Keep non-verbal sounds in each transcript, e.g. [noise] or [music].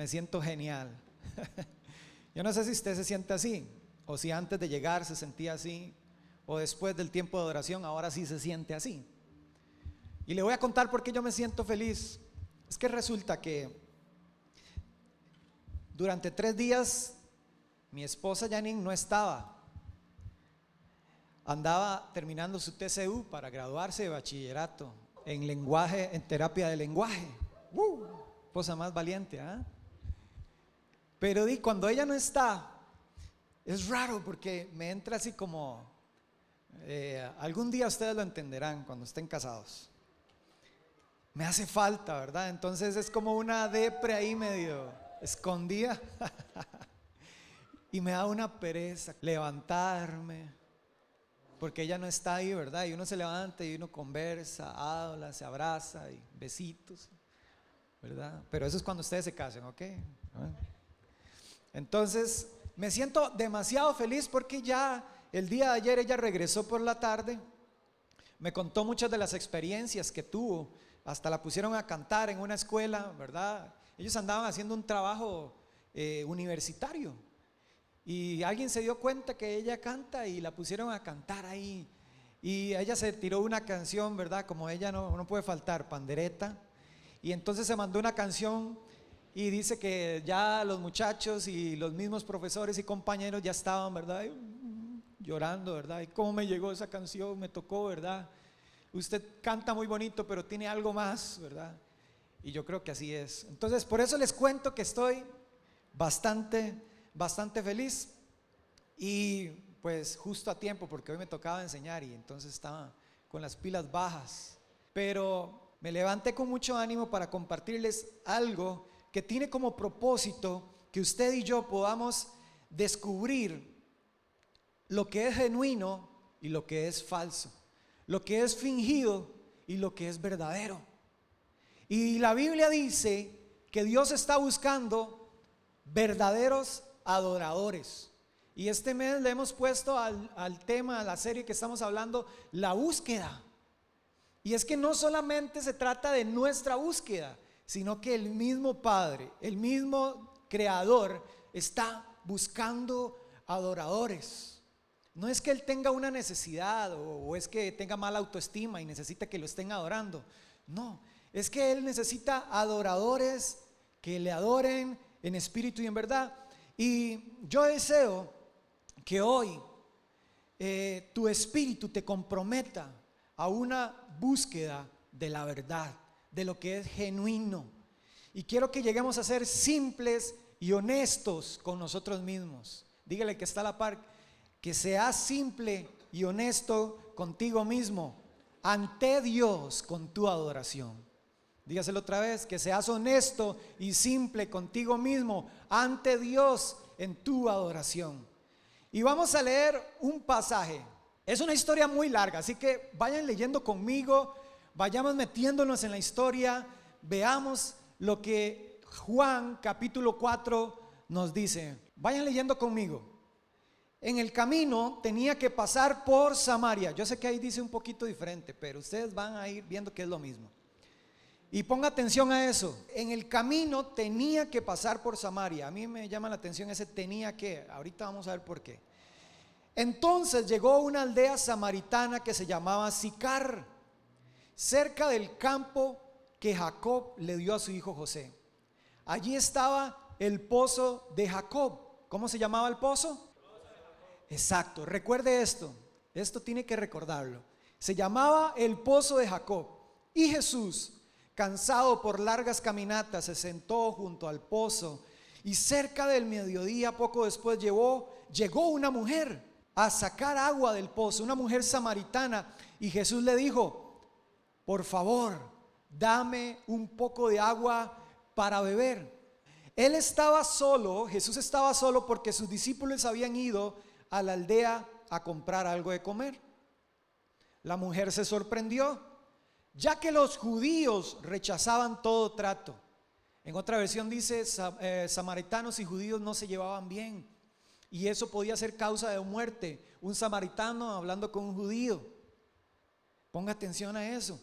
me siento genial. [laughs] Yo no sé si usted se siente así, o si antes de llegar se sentía así, o después del tiempo de adoración ahora sí se siente así. Y le voy a contar por qué yo me siento feliz. Es que resulta que durante tres días mi esposa Janine no estaba. Andaba terminando su TCU para graduarse de bachillerato en lenguaje, en terapia de lenguaje. ¡Uh! Esposa más valiente, ¿ah? Pero di, cuando ella no está, es raro porque me entra así como, eh, algún día ustedes lo entenderán cuando estén casados. Me hace falta, ¿verdad? Entonces es como una depre ahí medio escondida. [laughs] y me da una pereza levantarme, porque ella no está ahí, ¿verdad? Y uno se levanta y uno conversa, habla, se abraza y besitos, ¿verdad? Pero eso es cuando ustedes se casen, ¿ok? Entonces, me siento demasiado feliz porque ya el día de ayer ella regresó por la tarde, me contó muchas de las experiencias que tuvo, hasta la pusieron a cantar en una escuela, ¿verdad? Ellos andaban haciendo un trabajo eh, universitario y alguien se dio cuenta que ella canta y la pusieron a cantar ahí. Y ella se tiró una canción, ¿verdad? Como ella no, no puede faltar, pandereta. Y entonces se mandó una canción y dice que ya los muchachos y los mismos profesores y compañeros ya estaban, ¿verdad? Llorando, ¿verdad? ¿Y cómo me llegó esa canción? Me tocó, ¿verdad? Usted canta muy bonito, pero tiene algo más, ¿verdad? Y yo creo que así es. Entonces, por eso les cuento que estoy bastante, bastante feliz. Y pues justo a tiempo, porque hoy me tocaba enseñar y entonces estaba con las pilas bajas. Pero me levanté con mucho ánimo para compartirles algo que tiene como propósito que usted y yo podamos descubrir lo que es genuino y lo que es falso, lo que es fingido y lo que es verdadero. Y la Biblia dice que Dios está buscando verdaderos adoradores. Y este mes le hemos puesto al, al tema, a la serie que estamos hablando, la búsqueda. Y es que no solamente se trata de nuestra búsqueda, sino que el mismo Padre, el mismo Creador, está buscando adoradores. No es que Él tenga una necesidad o, es que tenga mala autoestima y necesita que lo estén adorando. No, es que Él necesita adoradores que le adoren en espíritu y en verdad. Y yo deseo que hoy eh, tu espíritu te comprometa a una búsqueda de la verdad de lo que es genuino. Y quiero que lleguemos a ser simples y honestos con nosotros mismos. Dígale que está a la par, que seas simple y honesto contigo mismo ante Dios con tu adoración. Dígaselo otra vez, que seas honesto y simple contigo mismo ante Dios en tu adoración. Y vamos a leer un pasaje. Es una historia muy larga, así que vayan leyendo conmigo vayamos metiéndonos en la historia, veamos lo que Juan capítulo 4 nos dice. Vayan leyendo conmigo. En el camino tenía que pasar por Samaria. Yo sé que ahí dice un poquito diferente, pero ustedes van a ir viendo que es lo mismo. Y ponga atención a eso. En el camino tenía que pasar por Samaria. A mí me llama la atención ese tenía que. Ahorita vamos a ver por qué. Entonces llegó una aldea samaritana que se llamaba Sicar cerca del campo que Jacob le dio a su hijo José. Allí estaba el pozo de Jacob. ¿Cómo se llamaba el pozo? Exacto, recuerde esto, esto tiene que recordarlo. Se llamaba el pozo de Jacob. Y Jesús, cansado por largas caminatas, se sentó junto al pozo y cerca del mediodía, poco después, llegó, llegó una mujer a sacar agua del pozo, una mujer samaritana. Y Jesús le dijo, por favor, dame un poco de agua para beber. Él estaba solo, Jesús estaba solo porque sus discípulos habían ido a la aldea a comprar algo de comer. La mujer se sorprendió, ya que los judíos rechazaban todo trato. En otra versión dice, eh, samaritanos y judíos no se llevaban bien. Y eso podía ser causa de muerte. Un samaritano hablando con un judío. Ponga atención a eso.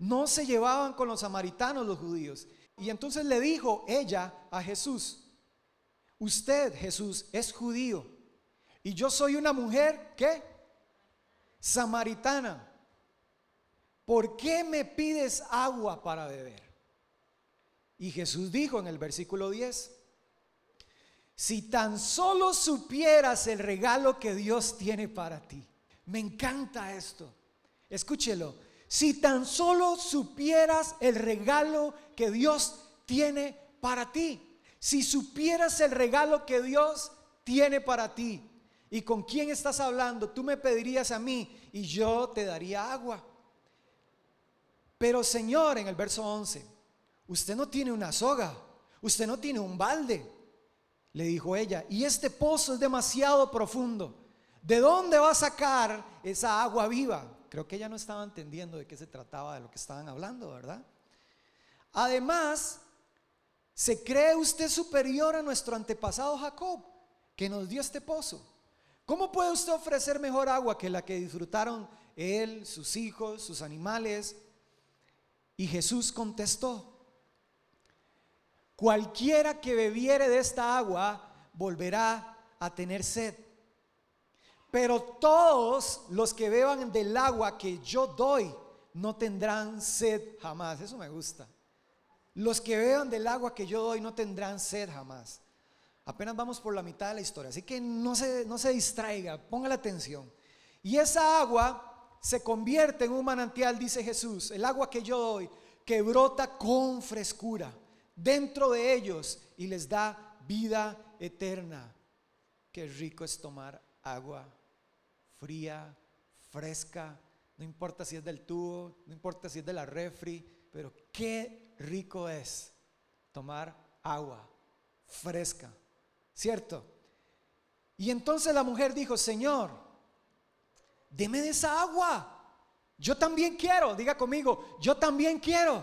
No se llevaban con los samaritanos los judíos. Y entonces le dijo ella a Jesús, usted Jesús es judío y yo soy una mujer, ¿qué? Samaritana. ¿Por qué me pides agua para beber? Y Jesús dijo en el versículo 10, si tan solo supieras el regalo que Dios tiene para ti. Me encanta esto. Escúchelo. Si tan solo supieras el regalo que Dios tiene para ti. Si supieras el regalo que Dios tiene para ti. ¿Y con quién estás hablando? Tú me pedirías a mí y yo te daría agua. Pero Señor, en el verso 11, usted no tiene una soga, usted no tiene un balde, le dijo ella, y este pozo es demasiado profundo. ¿De dónde va a sacar esa agua viva? Creo que ella no estaba entendiendo de qué se trataba, de lo que estaban hablando, ¿verdad? Además, ¿se cree usted superior a nuestro antepasado Jacob, que nos dio este pozo? ¿Cómo puede usted ofrecer mejor agua que la que disfrutaron él, sus hijos, sus animales? Y Jesús contestó, cualquiera que bebiere de esta agua volverá a tener sed. Pero todos los que beban del agua que yo doy no tendrán sed jamás. Eso me gusta. Los que beban del agua que yo doy no tendrán sed jamás. Apenas vamos por la mitad de la historia, así que no se, no se distraiga, ponga la atención. Y esa agua se convierte en un manantial, dice Jesús, el agua que yo doy, que brota con frescura dentro de ellos y les da vida eterna. Qué rico es tomar agua fría, fresca, no importa si es del tubo, no importa si es de la refri, pero qué rico es tomar agua fresca, ¿cierto? Y entonces la mujer dijo, Señor, deme de esa agua. Yo también quiero, diga conmigo, yo también quiero.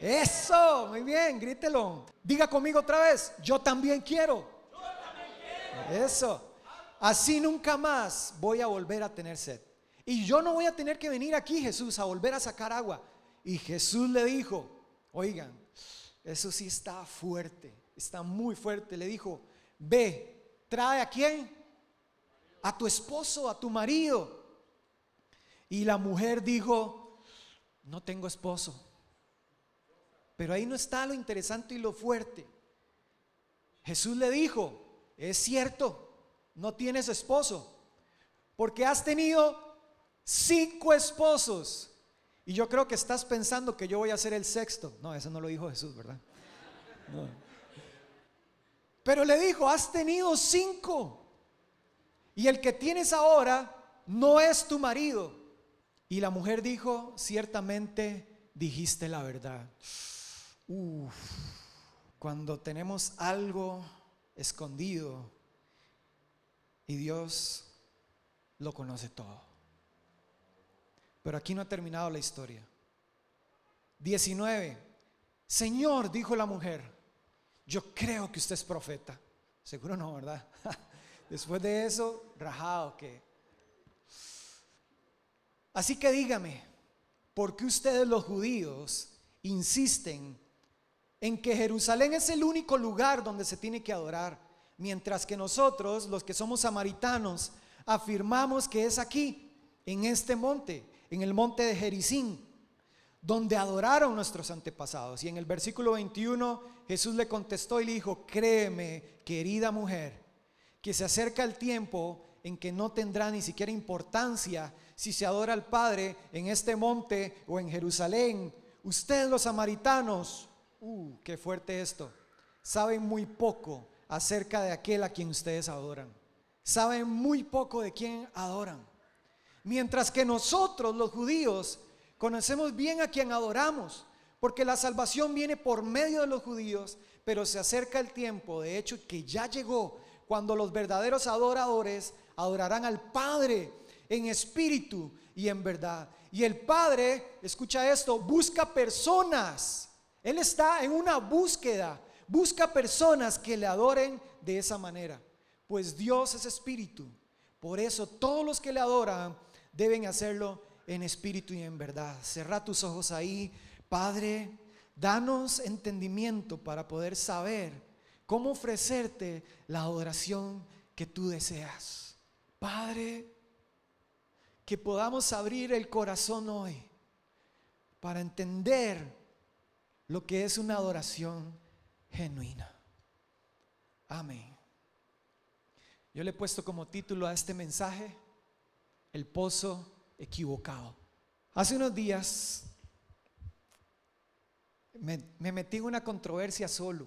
Eso, muy bien, grítelo. Diga conmigo otra vez, yo también quiero. Yo también quiero. Eso. Así nunca más voy a volver a tener sed. Y yo no voy a tener que venir aquí, Jesús, a volver a sacar agua. Y Jesús le dijo, oigan, eso sí está fuerte, está muy fuerte. Le dijo, ve, trae a quién? A tu esposo, a tu marido. Y la mujer dijo, no tengo esposo. Pero ahí no está lo interesante y lo fuerte. Jesús le dijo, es cierto, no tienes esposo, porque has tenido cinco esposos. Y yo creo que estás pensando que yo voy a ser el sexto. No, eso no lo dijo Jesús, ¿verdad? Pero le dijo, has tenido cinco. Y el que tienes ahora no es tu marido. Y la mujer dijo, ciertamente dijiste la verdad. cuando tenemos algo escondido, y Dios lo conoce todo. Pero aquí no ha terminado la historia. 19. Señor, dijo la mujer, yo creo que usted es profeta. Seguro no, ¿verdad? [laughs] Después de eso, rajado que... Así que dígame, ¿por qué ustedes los judíos insisten en que Jerusalén es el único lugar donde se tiene que adorar? Mientras que nosotros, los que somos samaritanos, afirmamos que es aquí, en este monte, en el monte de Jericín, donde adoraron nuestros antepasados. Y en el versículo 21 Jesús le contestó y le dijo, créeme, querida mujer, que se acerca el tiempo en que no tendrá ni siquiera importancia si se adora al Padre en este monte o en Jerusalén. Ustedes los samaritanos, uh, qué fuerte esto, saben muy poco acerca de aquel a quien ustedes adoran. Saben muy poco de quién adoran. Mientras que nosotros, los judíos, conocemos bien a quien adoramos, porque la salvación viene por medio de los judíos, pero se acerca el tiempo, de hecho, que ya llegó, cuando los verdaderos adoradores adorarán al Padre en espíritu y en verdad. Y el Padre, escucha esto, busca personas. Él está en una búsqueda Busca personas que le adoren de esa manera, pues Dios es espíritu. Por eso todos los que le adoran deben hacerlo en espíritu y en verdad. Cerra tus ojos ahí, Padre. danos entendimiento para poder saber cómo ofrecerte la adoración que tú deseas. Padre, que podamos abrir el corazón hoy para entender lo que es una adoración genuina. Amén. Yo le he puesto como título a este mensaje, El pozo equivocado. Hace unos días me, metí en una controversia solo,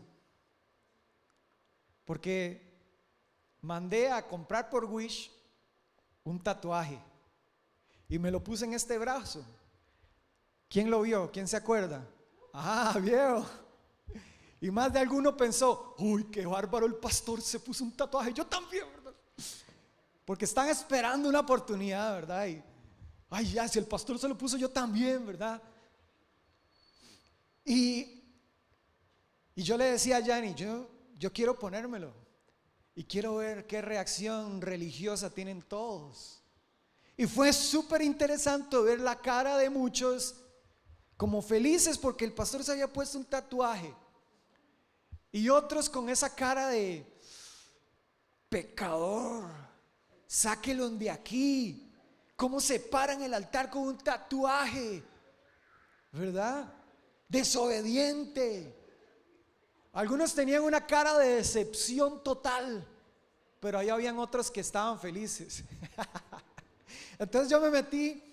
porque mandé a comprar por Wish un tatuaje y me lo puse en este brazo. ¿Quién lo vio? ¿Quién se acuerda? Ah, [laughs] viejo. Y más de alguno pensó, uy, qué bárbaro el pastor se puso un tatuaje. Yo también, ¿verdad? Porque están esperando una oportunidad, ¿verdad? Y, ay, ya, si el pastor se lo puso, yo también, ¿verdad? Y, y yo le decía a Yanni, yo, yo quiero ponérmelo. Y quiero ver qué reacción religiosa tienen todos. Y fue súper interesante ver la cara de muchos como felices porque el pastor se había puesto un tatuaje. Y otros con esa cara de pecador, sáquelo de aquí. ¿Cómo se paran el altar con un tatuaje? ¿Verdad? Desobediente. Algunos tenían una cara de decepción total, pero ahí habían otros que estaban felices. [laughs] Entonces yo me metí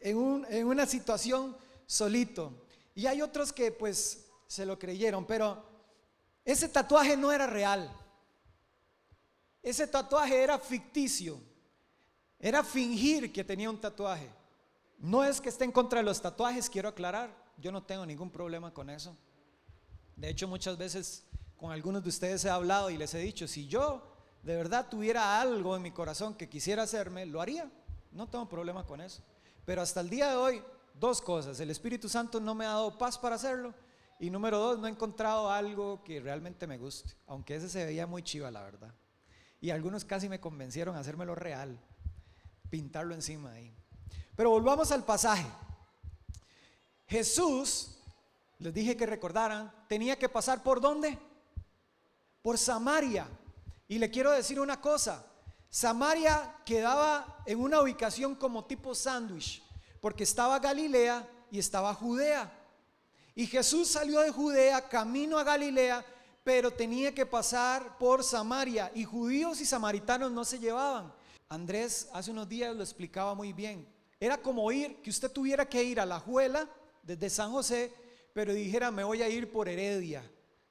en, en una situación solito. Y hay otros que pues se lo creyeron, pero ese tatuaje no era real. Ese tatuaje era ficticio. Era fingir que tenía un tatuaje. No es que esté en contra de los tatuajes, quiero aclarar. Yo no tengo ningún problema con eso. De hecho, muchas veces con algunos de ustedes he hablado y les he dicho, si yo de verdad tuviera algo en mi corazón que quisiera hacerme, lo haría. No tengo problema con eso. Pero hasta el día de hoy, dos cosas. El Espíritu Santo no me ha dado paz para hacerlo. Y número dos, no he encontrado algo que realmente me guste. Aunque ese se veía muy chiva, la verdad. Y algunos casi me convencieron a hacérmelo real. Pintarlo encima ahí. Pero volvamos al pasaje. Jesús, les dije que recordaran, tenía que pasar por dónde? Por Samaria. Y le quiero decir una cosa. Samaria quedaba en una ubicación como tipo sándwich, porque estaba Galilea y estaba Judea. Y Jesús salió de Judea camino a Galilea, pero tenía que pasar por Samaria. Y judíos y samaritanos no se llevaban. Andrés hace unos días lo explicaba muy bien. Era como ir, que usted tuviera que ir a la Juela desde San José, pero dijera, me voy a ir por Heredia.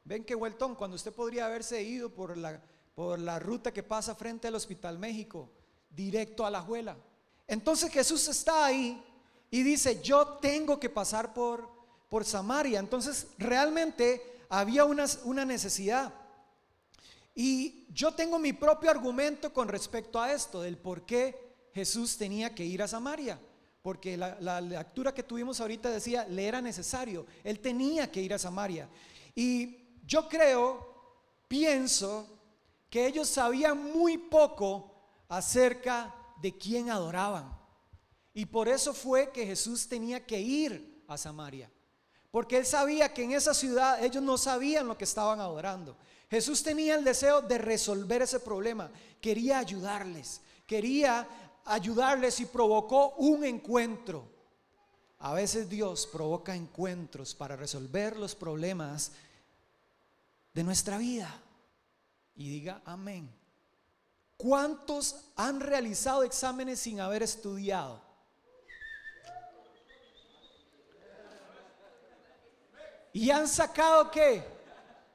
Ven que vueltón, cuando usted podría haberse ido por la por la ruta que pasa frente al Hospital México, directo a la Juela. Entonces Jesús está ahí y dice, yo tengo que pasar por, por Samaria. Entonces realmente había una, una necesidad. Y yo tengo mi propio argumento con respecto a esto, del por qué Jesús tenía que ir a Samaria. Porque la, la lectura que tuvimos ahorita decía, le era necesario, él tenía que ir a Samaria. Y yo creo, pienso que ellos sabían muy poco acerca de quién adoraban. Y por eso fue que Jesús tenía que ir a Samaria. Porque él sabía que en esa ciudad ellos no sabían lo que estaban adorando. Jesús tenía el deseo de resolver ese problema. Quería ayudarles. Quería ayudarles y provocó un encuentro. A veces Dios provoca encuentros para resolver los problemas de nuestra vida y diga amén. ¿Cuántos han realizado exámenes sin haber estudiado? ¿Y han sacado qué?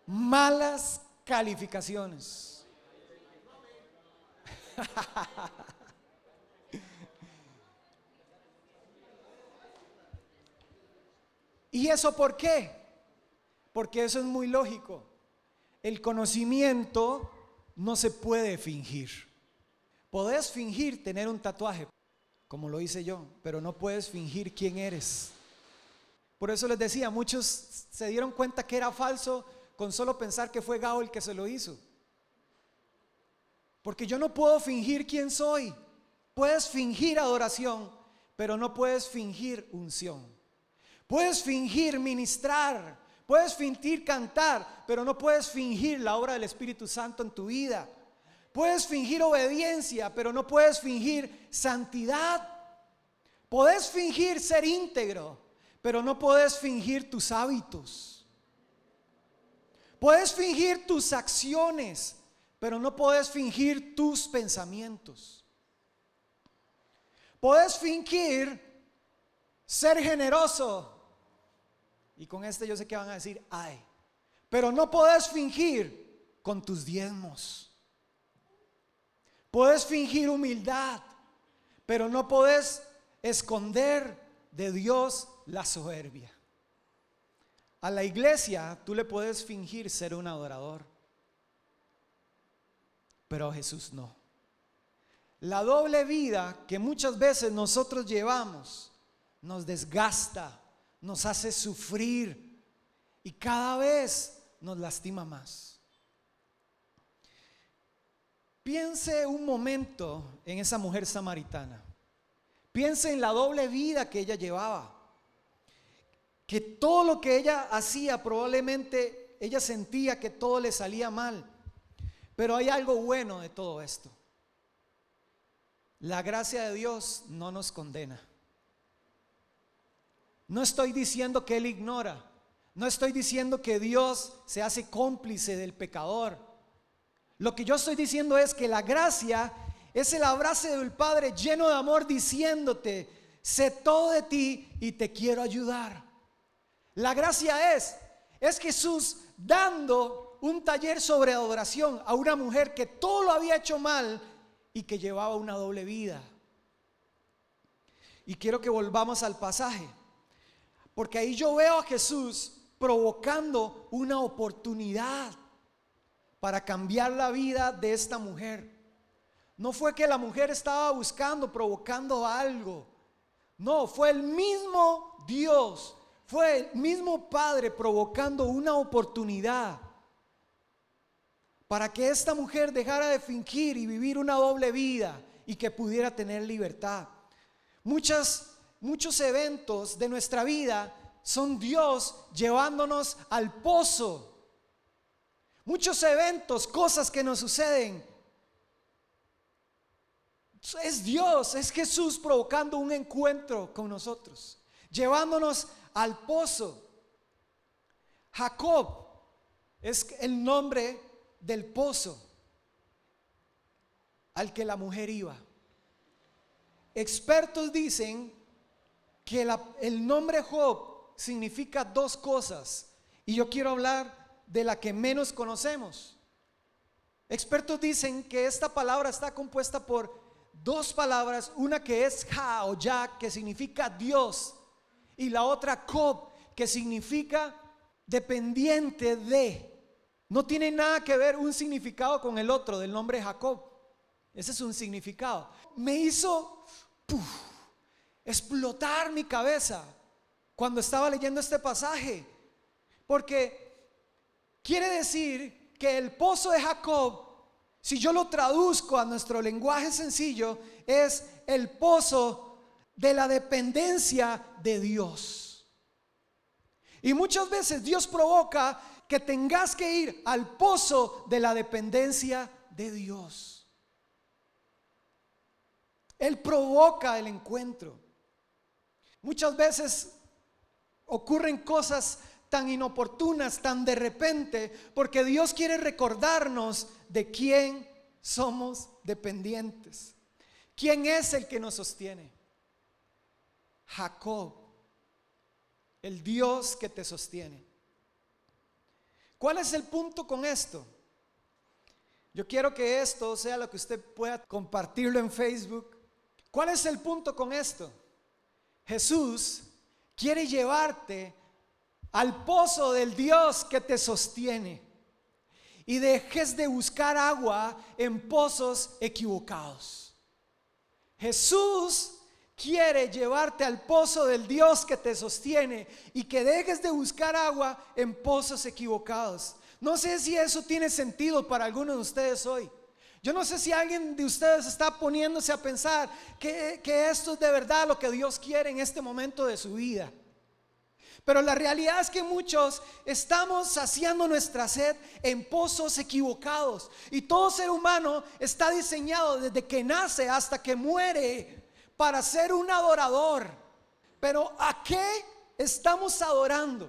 Malas calificaciones. [laughs] ¿Y eso por qué? Porque eso es muy lógico el conocimiento no se puede fingir. Podés fingir tener un tatuaje, como lo hice yo, pero no puedes fingir quién eres. Por eso les decía, muchos se dieron cuenta que era falso con solo pensar que fue Gao el que se lo hizo. Porque yo no puedo fingir quién soy. Puedes fingir adoración, pero no puedes fingir unción. Puedes fingir ministrar, Puedes fingir cantar, pero no puedes fingir la obra del Espíritu Santo en tu vida. Puedes fingir obediencia, pero no puedes fingir santidad. Puedes fingir ser íntegro, pero no puedes fingir tus hábitos. Puedes fingir tus acciones, pero no puedes fingir tus pensamientos. Puedes fingir ser generoso. Y con este yo sé que van a decir, ay, pero no puedes fingir con tus diezmos. Puedes fingir humildad, pero no puedes esconder de Dios la soberbia. A la iglesia tú le puedes fingir ser un adorador, pero a Jesús no. La doble vida que muchas veces nosotros llevamos nos desgasta, nos hace sufrir y cada vez nos lastima más. Piense un momento en esa mujer samaritana. Piense en la doble vida que ella llevaba. Que todo lo que ella hacía probablemente ella sentía que todo le salía mal. Pero hay algo bueno de todo esto. La gracia de Dios no nos condena. No estoy diciendo que Él ignora. No estoy diciendo que Dios se hace cómplice del pecador. Lo que yo estoy diciendo es que la gracia es el abrazo del Padre lleno de amor diciéndote, sé todo de ti y te quiero ayudar. La gracia es, es Jesús dando un taller sobre adoración a una mujer que todo lo había hecho mal y que llevaba una doble vida. Y quiero que volvamos al pasaje, porque ahí yo veo a Jesús provocando una oportunidad para cambiar la vida de esta mujer. No fue que la mujer estaba buscando, provocando algo. No, fue el mismo Dios, fue el mismo Padre provocando una oportunidad para que esta mujer dejara de fingir y vivir una doble vida y que pudiera tener libertad. Muchas, muchos eventos de nuestra vida son Dios llevándonos al pozo. Muchos eventos, cosas que nos suceden, es Dios, es Jesús provocando un encuentro con nosotros, llevándonos al pozo. Jacob es el nombre del pozo al que la mujer iba. Expertos dicen que el nombre Job significa dos cosas y yo quiero hablar de la que menos conocemos. Expertos dicen que esta palabra está compuesta por dos palabras, una que es Ja o Ya, que significa Dios, y la otra Kob, que significa dependiente de. No tiene nada que ver un significado con el otro del nombre Jacob. Ese es un significado. Me hizo explotar mi cabeza cuando estaba leyendo este pasaje. Porque quiere decir que el pozo de Jacob si yo lo traduzco a nuestro lenguaje sencillo, es el pozo de la dependencia de Dios. Y muchas veces Dios provoca que tengas que ir al pozo de la dependencia de Dios. Él provoca el encuentro. Muchas veces ocurren cosas tan inoportunas, tan de repente, porque Dios quiere recordarnos de quién somos dependientes. ¿Quién es el que nos sostiene? Jacob, el Dios que te sostiene. ¿Cuál es el punto con esto? Yo quiero que esto sea lo que usted pueda compartirlo en Facebook. ¿Cuál es el punto con esto? Jesús quiere llevarte al pozo del Dios que te sostiene y dejes de buscar agua en pozos equivocados. Jesús quiere llevarte al pozo del Dios que te sostiene y que dejes de buscar agua en pozos equivocados. No sé si eso tiene sentido para algunos de ustedes hoy. Yo no sé si alguien de ustedes está poniéndose a pensar que, que esto es de verdad lo que Dios quiere en este momento de su vida. Pero la realidad es que muchos estamos saciando nuestra sed en pozos equivocados. Y todo ser humano está diseñado desde que nace hasta que muere para ser un adorador. Pero ¿a qué estamos adorando?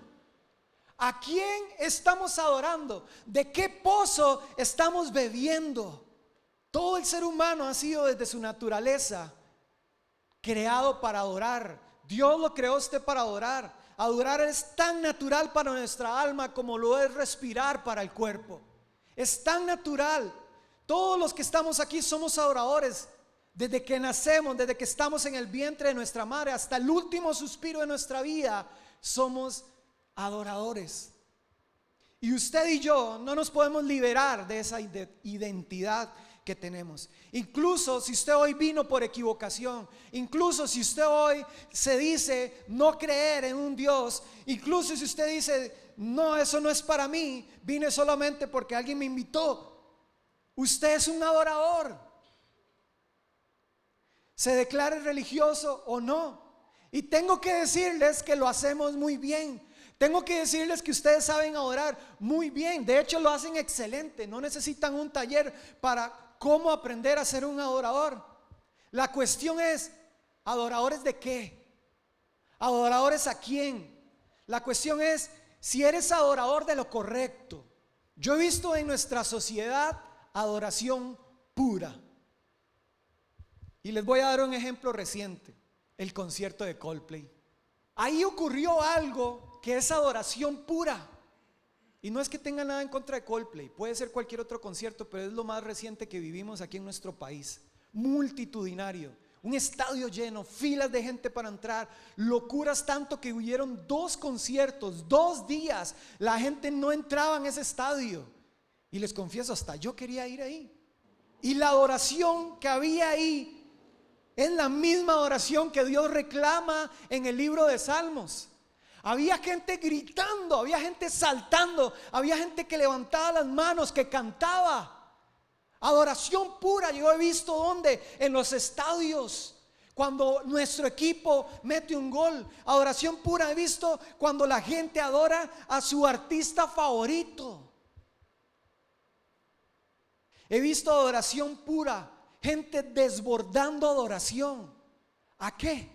¿A quién estamos adorando? ¿De qué pozo estamos bebiendo? Todo el ser humano ha sido desde su naturaleza creado para adorar. Dios lo creó usted para adorar. Adorar es tan natural para nuestra alma como lo es respirar para el cuerpo. Es tan natural. Todos los que estamos aquí somos adoradores. Desde que nacemos, desde que estamos en el vientre de nuestra madre hasta el último suspiro de nuestra vida, somos adoradores. Y usted y yo no nos podemos liberar de esa identidad que tenemos. Incluso si usted hoy vino por equivocación, incluso si usted hoy se dice no creer en un Dios, incluso si usted dice, no, eso no es para mí, vine solamente porque alguien me invitó, usted es un adorador. Se declare religioso o no. Y tengo que decirles que lo hacemos muy bien. Tengo que decirles que ustedes saben adorar muy bien. De hecho, lo hacen excelente. No necesitan un taller para cómo aprender a ser un adorador. La cuestión es, ¿adoradores de qué? ¿Adoradores a quién? La cuestión es si eres adorador de lo correcto. Yo he visto en nuestra sociedad adoración pura. Y les voy a dar un ejemplo reciente, el concierto de Coldplay. Ahí ocurrió algo que es adoración pura. Y no es que tenga nada en contra de Coldplay, puede ser cualquier otro concierto, pero es lo más reciente que vivimos aquí en nuestro país. Multitudinario, un estadio lleno, filas de gente para entrar, locuras tanto que hubieron dos conciertos, dos días, la gente no entraba en ese estadio. Y les confieso, hasta yo quería ir ahí. Y la adoración que había ahí es la misma adoración que Dios reclama en el libro de Salmos. Había gente gritando, había gente saltando, había gente que levantaba las manos, que cantaba. Adoración pura, yo he visto donde, en los estadios, cuando nuestro equipo mete un gol. Adoración pura he visto cuando la gente adora a su artista favorito. He visto adoración pura, gente desbordando adoración. ¿A qué?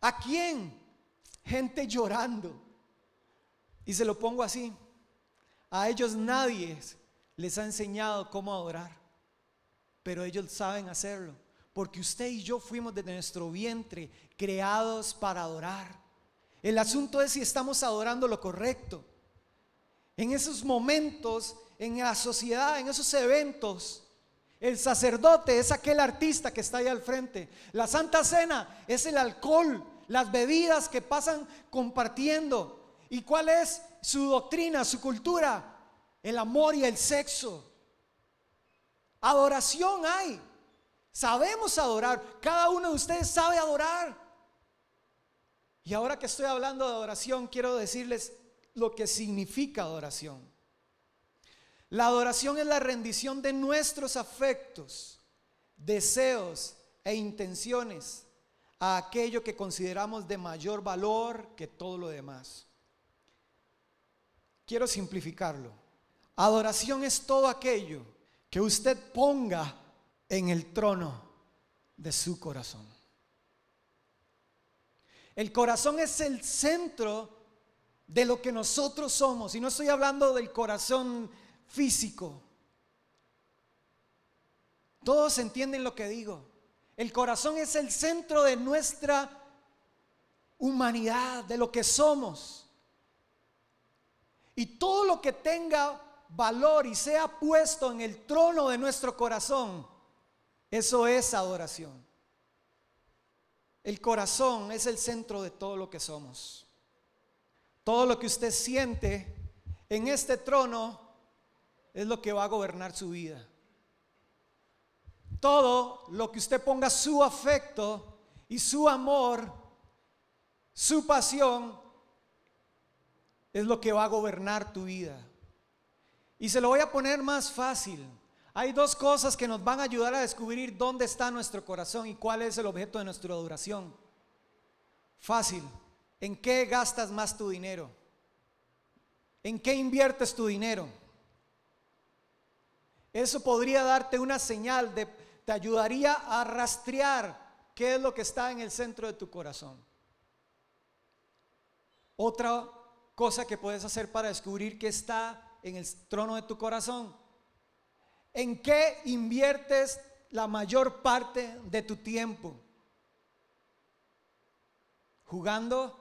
¿A quién? Gente llorando. Y se lo pongo así. A ellos nadie les ha enseñado cómo adorar, pero ellos saben hacerlo, porque usted y yo fuimos de nuestro vientre creados para adorar. El asunto es si estamos adorando lo correcto. En esos momentos, en la sociedad, en esos eventos, el sacerdote es aquel artista que está ahí al frente. La Santa Cena es el alcohol las bebidas que pasan compartiendo. ¿Y cuál es su doctrina, su cultura? El amor y el sexo. Adoración hay. Sabemos adorar. Cada uno de ustedes sabe adorar. Y ahora que estoy hablando de adoración, quiero decirles lo que significa adoración. La adoración es la rendición de nuestros afectos, deseos e intenciones a aquello que consideramos de mayor valor que todo lo demás. Quiero simplificarlo. Adoración es todo aquello que usted ponga en el trono de su corazón. El corazón es el centro de lo que nosotros somos. Y no estoy hablando del corazón físico. Todos entienden lo que digo. El corazón es el centro de nuestra humanidad, de lo que somos. Y todo lo que tenga valor y sea puesto en el trono de nuestro corazón, eso es adoración. El corazón es el centro de todo lo que somos. Todo lo que usted siente en este trono es lo que va a gobernar su vida. Todo lo que usted ponga su afecto y su amor, su pasión, es lo que va a gobernar tu vida. Y se lo voy a poner más fácil. Hay dos cosas que nos van a ayudar a descubrir dónde está nuestro corazón y cuál es el objeto de nuestra adoración. Fácil. ¿En qué gastas más tu dinero? ¿En qué inviertes tu dinero? Eso podría darte una señal de, te ayudaría a rastrear qué es lo que está en el centro de tu corazón. Otra cosa que puedes hacer para descubrir qué está en el trono de tu corazón. ¿En qué inviertes la mayor parte de tu tiempo? ¿Jugando?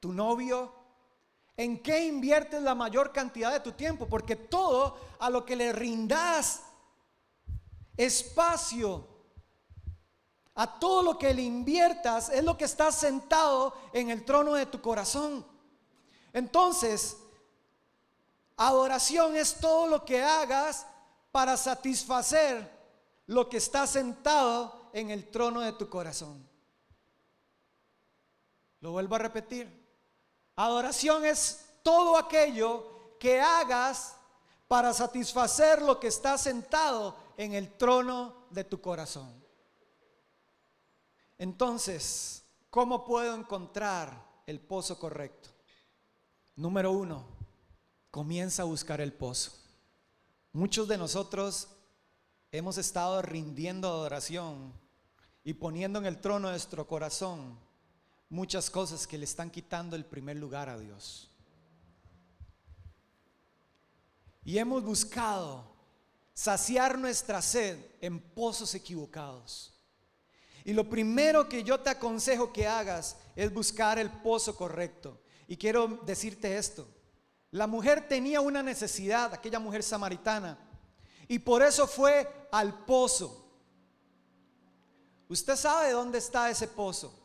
¿Tu novio? ¿En qué inviertes la mayor cantidad de tu tiempo? Porque todo a lo que le rindas espacio, a todo lo que le inviertas, es lo que está sentado en el trono de tu corazón. Entonces, adoración es todo lo que hagas para satisfacer lo que está sentado en el trono de tu corazón. Lo vuelvo a repetir. Adoración es todo aquello que hagas para satisfacer lo que está sentado en el trono de tu corazón. Entonces, ¿cómo puedo encontrar el pozo correcto? Número uno, comienza a buscar el pozo. Muchos de nosotros hemos estado rindiendo adoración y poniendo en el trono nuestro corazón muchas cosas que le están quitando el primer lugar a Dios. Y hemos buscado saciar nuestra sed en pozos equivocados. Y lo primero que yo te aconsejo que hagas es buscar el pozo correcto. Y quiero decirte esto. La mujer tenía una necesidad, aquella mujer samaritana, y por eso fue al pozo. Usted sabe dónde está ese pozo.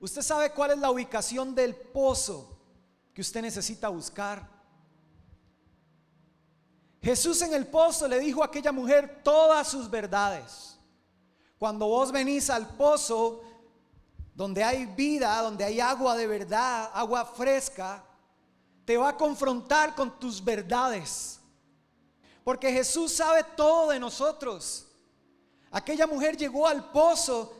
Usted sabe cuál es la ubicación del pozo que usted necesita buscar. Jesús en el pozo le dijo a aquella mujer todas sus verdades. Cuando vos venís al pozo, donde hay vida, donde hay agua de verdad, agua fresca, te va a confrontar con tus verdades. Porque Jesús sabe todo de nosotros. Aquella mujer llegó al pozo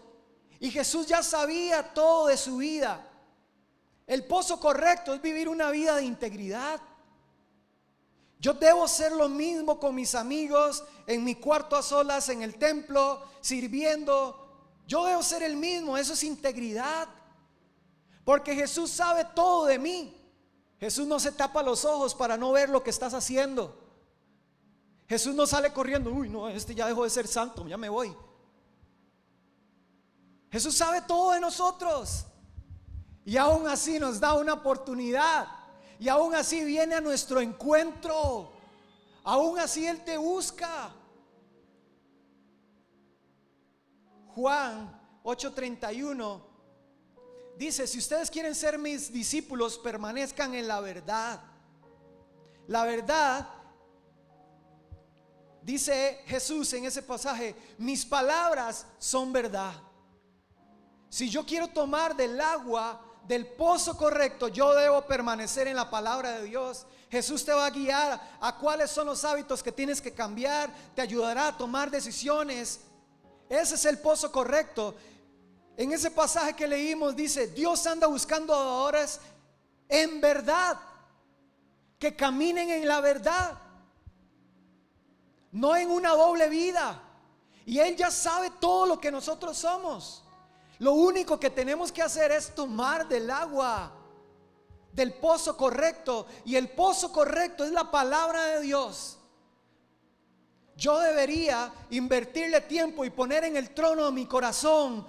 y Jesús ya sabía todo de su vida. El pozo correcto es vivir una vida de integridad. Yo debo ser lo mismo con mis amigos, en mi cuarto a solas, en el templo, sirviendo. Yo debo ser el mismo, eso es integridad. Porque Jesús sabe todo de mí. Jesús no se tapa los ojos para no ver lo que estás haciendo. Jesús no sale corriendo, uy, no, este ya dejó de ser santo, ya me voy. Jesús sabe todo de nosotros. Y aún así nos da una oportunidad. Y aún así viene a nuestro encuentro. Aún así Él te busca. Juan 8:31 dice, si ustedes quieren ser mis discípulos, permanezcan en la verdad. La verdad, dice Jesús en ese pasaje, mis palabras son verdad. Si yo quiero tomar del agua del pozo correcto, yo debo permanecer en la palabra de Dios. Jesús te va a guiar a cuáles son los hábitos que tienes que cambiar, te ayudará a tomar decisiones. Ese es el pozo correcto. En ese pasaje que leímos dice, Dios anda buscando adoradores en verdad, que caminen en la verdad, no en una doble vida. Y Él ya sabe todo lo que nosotros somos. Lo único que tenemos que hacer es tomar del agua, del pozo correcto. Y el pozo correcto es la palabra de Dios. Yo debería invertirle tiempo y poner en el trono de mi corazón,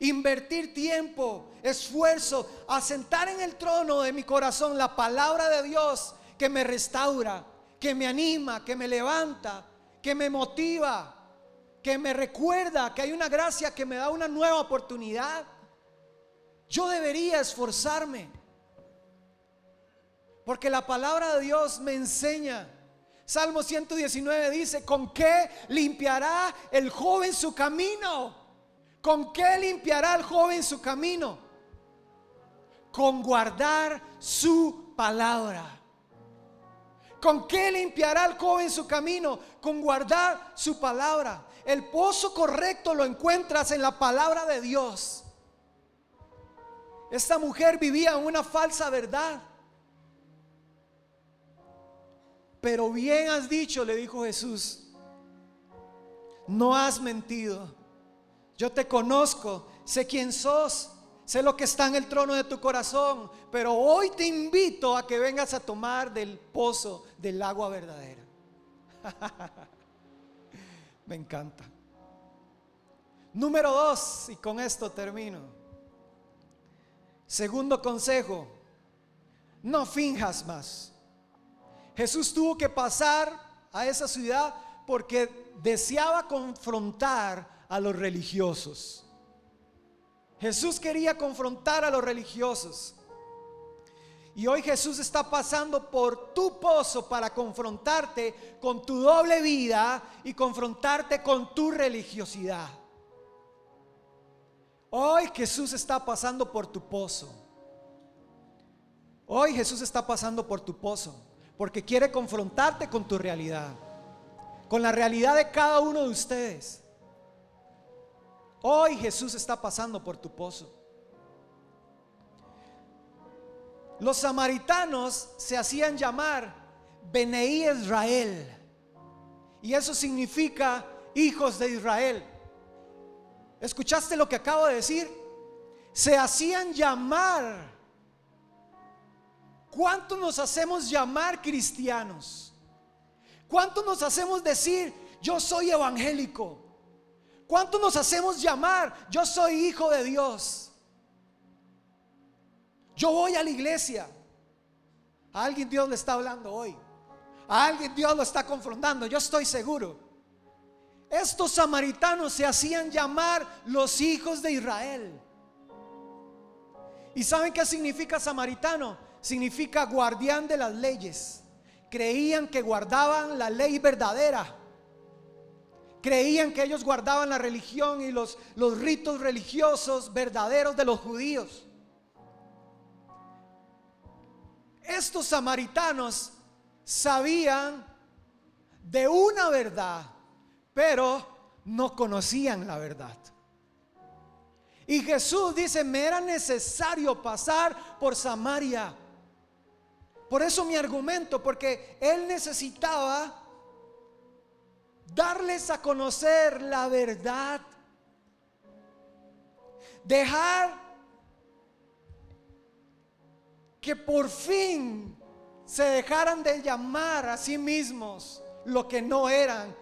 invertir tiempo, esfuerzo, asentar en el trono de mi corazón la palabra de Dios que me restaura, que me anima, que me levanta, que me motiva que me recuerda que hay una gracia que me da una nueva oportunidad. Yo debería esforzarme. Porque la palabra de Dios me enseña. Salmo 119 dice, ¿con qué limpiará el joven su camino? ¿Con qué limpiará el joven su camino? Con guardar su palabra. ¿Con qué limpiará el joven su camino? Con guardar su palabra. El pozo correcto lo encuentras en la palabra de Dios. Esta mujer vivía una falsa verdad. Pero bien has dicho, le dijo Jesús, no has mentido. Yo te conozco, sé quién sos, sé lo que está en el trono de tu corazón, pero hoy te invito a que vengas a tomar del pozo del agua verdadera. [laughs] Me encanta. Número dos, y con esto termino. Segundo consejo, no finjas más. Jesús tuvo que pasar a esa ciudad porque deseaba confrontar a los religiosos. Jesús quería confrontar a los religiosos. Y hoy Jesús está pasando por tu pozo para confrontarte con tu doble vida y confrontarte con tu religiosidad. Hoy Jesús está pasando por tu pozo. Hoy Jesús está pasando por tu pozo porque quiere confrontarte con tu realidad, con la realidad de cada uno de ustedes. Hoy Jesús está pasando por tu pozo. Los samaritanos se hacían llamar Beneí Israel. Y eso significa hijos de Israel. ¿Escuchaste lo que acabo de decir? Se hacían llamar. ¿Cuánto nos hacemos llamar cristianos? ¿Cuánto nos hacemos decir, yo soy evangélico? ¿Cuánto nos hacemos llamar, yo soy hijo de Dios? Yo voy a la iglesia. A alguien Dios le está hablando hoy. A alguien Dios lo está confrontando, yo estoy seguro. Estos samaritanos se hacían llamar los hijos de Israel. ¿Y saben qué significa samaritano? Significa guardián de las leyes. Creían que guardaban la ley verdadera. Creían que ellos guardaban la religión y los, los ritos religiosos verdaderos de los judíos. Estos samaritanos sabían de una verdad, pero no conocían la verdad. Y Jesús dice, me era necesario pasar por Samaria. Por eso mi argumento, porque Él necesitaba darles a conocer la verdad. Dejar que por fin se dejaran de llamar a sí mismos lo que no eran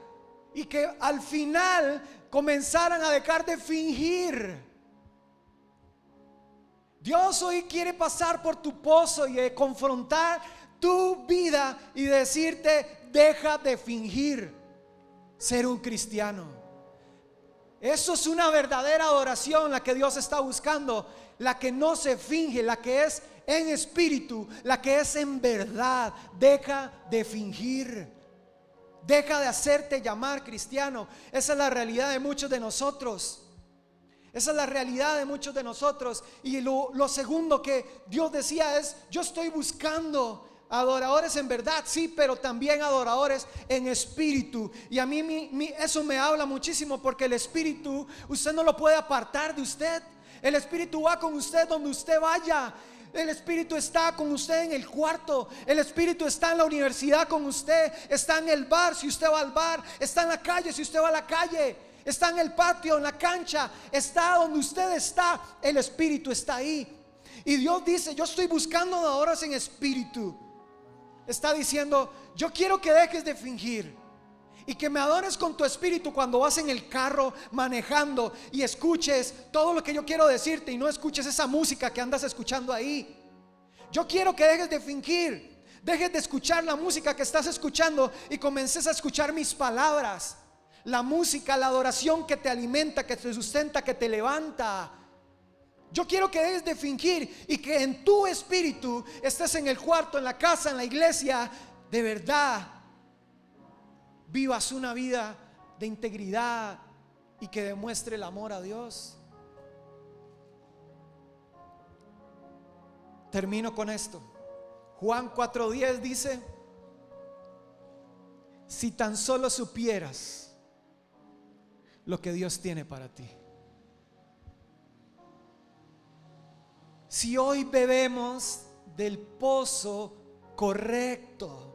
y que al final comenzaran a dejar de fingir. Dios hoy quiere pasar por tu pozo y confrontar tu vida y decirte, deja de fingir ser un cristiano. Eso es una verdadera adoración la que Dios está buscando, la que no se finge, la que es en espíritu, la que es en verdad. Deja de fingir. Deja de hacerte llamar cristiano. Esa es la realidad de muchos de nosotros. Esa es la realidad de muchos de nosotros. Y lo, segundo que Dios decía es, yo estoy buscando adoradores en verdad, sí, pero también adoradores en espíritu. Y a mí eso me habla muchísimo porque el espíritu usted no lo puede apartar de usted. El espíritu va con usted donde usted vaya. El Espíritu está con usted en el cuarto. El Espíritu está en la universidad con usted. Está en el bar si usted va al bar. Está en la calle si usted va a la calle. Está en el patio, en la cancha. Está donde usted está. El Espíritu está ahí. Y Dios dice, yo estoy buscando adoradores en espíritu. Está diciendo, yo quiero que dejes de fingir. Y que me adores con tu espíritu cuando vas en el carro manejando y escuches todo lo que yo quiero decirte y no escuches esa música que andas escuchando ahí. Yo quiero que dejes de fingir, dejes de escuchar la música que estás escuchando y comences a escuchar mis palabras. La música, la adoración que te alimenta, que te sustenta, que te levanta. Yo quiero que dejes de fingir y que en tu espíritu estés en el cuarto, en la casa, en la iglesia, de verdad vivas una vida de integridad y que demuestre el amor a Dios. Termino con esto. Juan 4:10 dice, si tan solo supieras lo que Dios tiene para ti. si hoy bebemos del pozo correcto.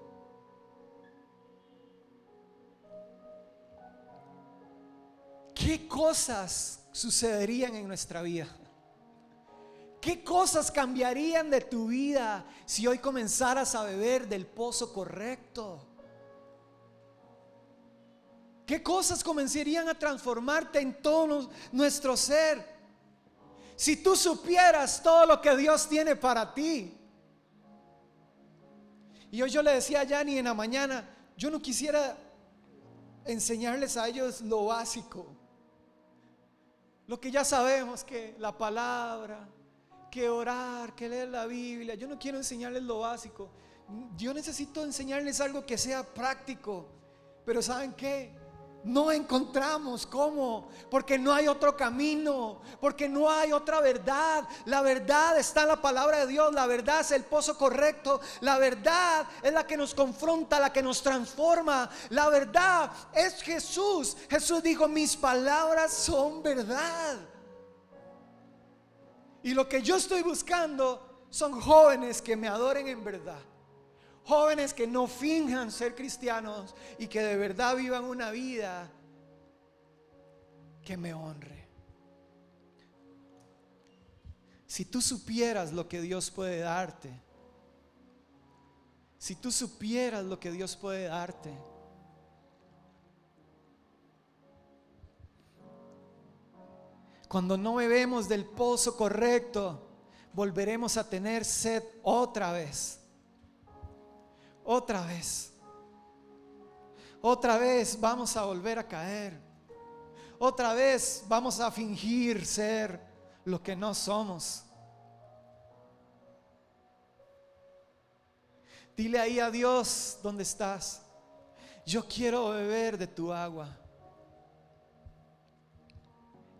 ¿Qué cosas sucederían en nuestra vida? ¿Qué cosas cambiarían de tu vida si hoy comenzaras a beber del pozo correcto? ¿Qué cosas comenzarían a transformarte en todo nuestro ser? Si tú supieras todo lo que Dios tiene para ti. Y hoy yo le decía a Yanni en la mañana, yo no quisiera enseñarles a ellos lo básico. Lo que ya sabemos que la palabra, que orar, que leer la Biblia. Yo no quiero enseñarles lo básico. Yo necesito enseñarles algo que sea práctico. Pero ¿saben qué? No encontramos cómo, porque no hay otro camino, porque no hay otra verdad. La verdad está en la palabra de Dios, la verdad es el pozo correcto, la verdad es la que nos confronta, la que nos transforma. La verdad es Jesús. Jesús dijo, mis palabras son verdad. Y lo que yo estoy buscando son jóvenes que me adoren en verdad. Jóvenes que no finjan ser cristianos y que de verdad vivan una vida que me honre. Si tú supieras lo que Dios puede darte, si tú supieras lo que Dios puede darte, cuando no bebemos del pozo correcto, volveremos a tener sed otra vez otra vez. Otra vez vamos a volver a caer. Otra vez vamos a fingir ser lo que no somos. Dile ahí a Dios donde estás. Yo quiero beber de tu agua.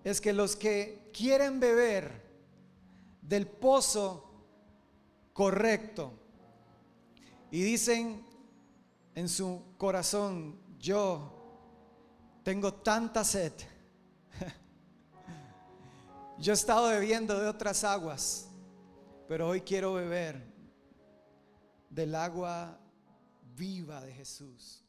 Es que los que quieren beber del pozo correcto, y dicen en su corazón, yo tengo tanta sed. [laughs] Yo he estado bebiendo de otras aguas, pero hoy quiero beber del agua viva de Jesús.